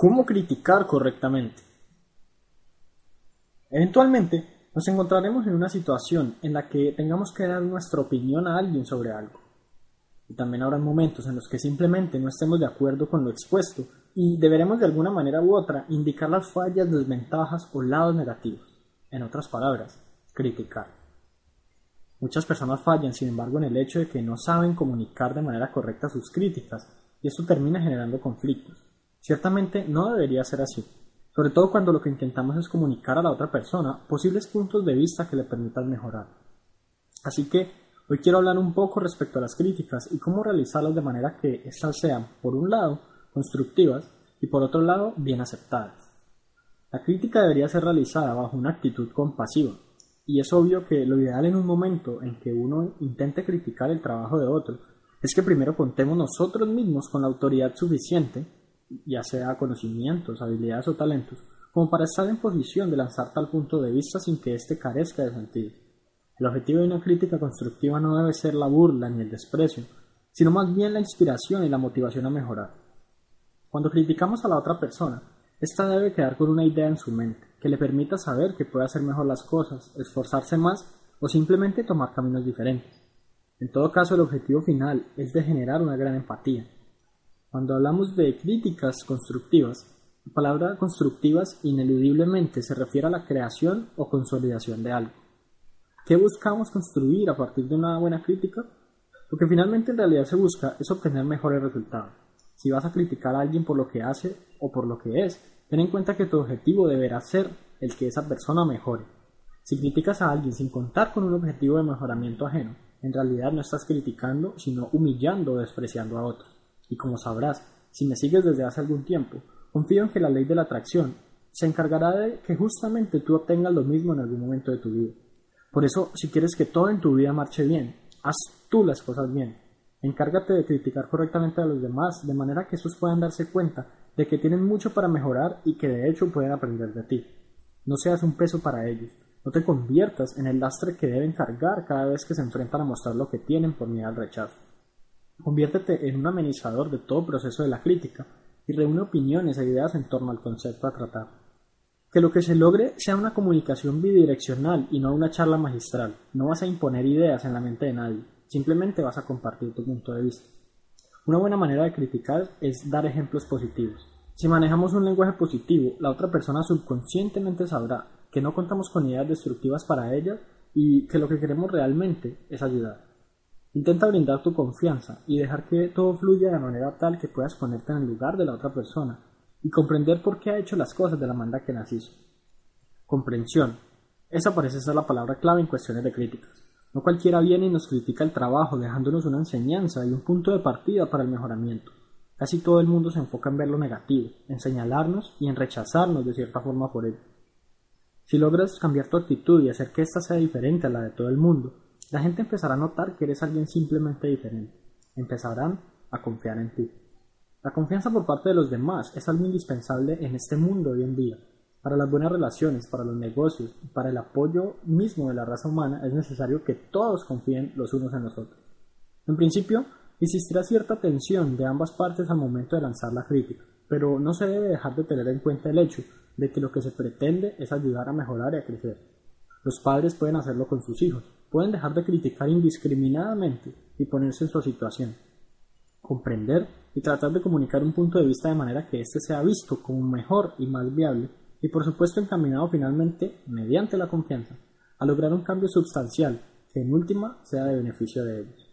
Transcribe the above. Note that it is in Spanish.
¿Cómo criticar correctamente? Eventualmente nos encontraremos en una situación en la que tengamos que dar nuestra opinión a alguien sobre algo. Y también habrá momentos en los que simplemente no estemos de acuerdo con lo expuesto y deberemos de alguna manera u otra indicar las fallas, desventajas o lados negativos. En otras palabras, criticar. Muchas personas fallan, sin embargo, en el hecho de que no saben comunicar de manera correcta sus críticas y esto termina generando conflictos. Ciertamente no debería ser así, sobre todo cuando lo que intentamos es comunicar a la otra persona posibles puntos de vista que le permitan mejorar. Así que hoy quiero hablar un poco respecto a las críticas y cómo realizarlas de manera que éstas sean, por un lado, constructivas y por otro lado, bien aceptadas. La crítica debería ser realizada bajo una actitud compasiva, y es obvio que lo ideal en un momento en que uno intente criticar el trabajo de otro es que primero contemos nosotros mismos con la autoridad suficiente ya sea conocimientos, habilidades o talentos, como para estar en posición de lanzar tal punto de vista sin que éste carezca de sentido. El objetivo de una crítica constructiva no debe ser la burla ni el desprecio, sino más bien la inspiración y la motivación a mejorar. Cuando criticamos a la otra persona, ésta debe quedar con una idea en su mente, que le permita saber que puede hacer mejor las cosas, esforzarse más o simplemente tomar caminos diferentes. En todo caso, el objetivo final es de generar una gran empatía, cuando hablamos de críticas constructivas, la palabra constructivas ineludiblemente se refiere a la creación o consolidación de algo. ¿Qué buscamos construir a partir de una buena crítica? Lo que finalmente en realidad se busca es obtener mejores resultados. Si vas a criticar a alguien por lo que hace o por lo que es, ten en cuenta que tu objetivo deberá ser el que esa persona mejore. Si criticas a alguien sin contar con un objetivo de mejoramiento ajeno, en realidad no estás criticando, sino humillando o despreciando a otros. Y como sabrás, si me sigues desde hace algún tiempo, confío en que la ley de la atracción se encargará de que justamente tú obtengas lo mismo en algún momento de tu vida. Por eso, si quieres que todo en tu vida marche bien, haz tú las cosas bien. Encárgate de criticar correctamente a los demás, de manera que esos puedan darse cuenta de que tienen mucho para mejorar y que de hecho pueden aprender de ti. No seas un peso para ellos, no te conviertas en el lastre que deben cargar cada vez que se enfrentan a mostrar lo que tienen por miedo al rechazo. Conviértete en un amenizador de todo proceso de la crítica y reúne opiniones e ideas en torno al concepto a tratar. Que lo que se logre sea una comunicación bidireccional y no una charla magistral. No vas a imponer ideas en la mente de nadie, simplemente vas a compartir tu punto de vista. Una buena manera de criticar es dar ejemplos positivos. Si manejamos un lenguaje positivo, la otra persona subconscientemente sabrá que no contamos con ideas destructivas para ella y que lo que queremos realmente es ayudar. Intenta brindar tu confianza y dejar que todo fluya de manera tal que puedas ponerte en el lugar de la otra persona y comprender por qué ha hecho las cosas de la manera que las hizo. Comprensión. Esa parece ser la palabra clave en cuestiones de críticas. No cualquiera viene y nos critica el trabajo dejándonos una enseñanza y un punto de partida para el mejoramiento. Casi todo el mundo se enfoca en ver lo negativo, en señalarnos y en rechazarnos de cierta forma por ello. Si logras cambiar tu actitud y hacer que ésta sea diferente a la de todo el mundo, la gente empezará a notar que eres alguien simplemente diferente. Empezarán a confiar en ti. La confianza por parte de los demás es algo indispensable en este mundo hoy en día. Para las buenas relaciones, para los negocios y para el apoyo mismo de la raza humana es necesario que todos confíen los unos en los otros. En principio, existirá cierta tensión de ambas partes al momento de lanzar la crítica, pero no se debe dejar de tener en cuenta el hecho de que lo que se pretende es ayudar a mejorar y a crecer. Los padres pueden hacerlo con sus hijos, pueden dejar de criticar indiscriminadamente y ponerse en su situación, comprender y tratar de comunicar un punto de vista de manera que éste sea visto como mejor y más viable y por supuesto encaminado finalmente, mediante la confianza, a lograr un cambio sustancial que en última sea de beneficio de ellos.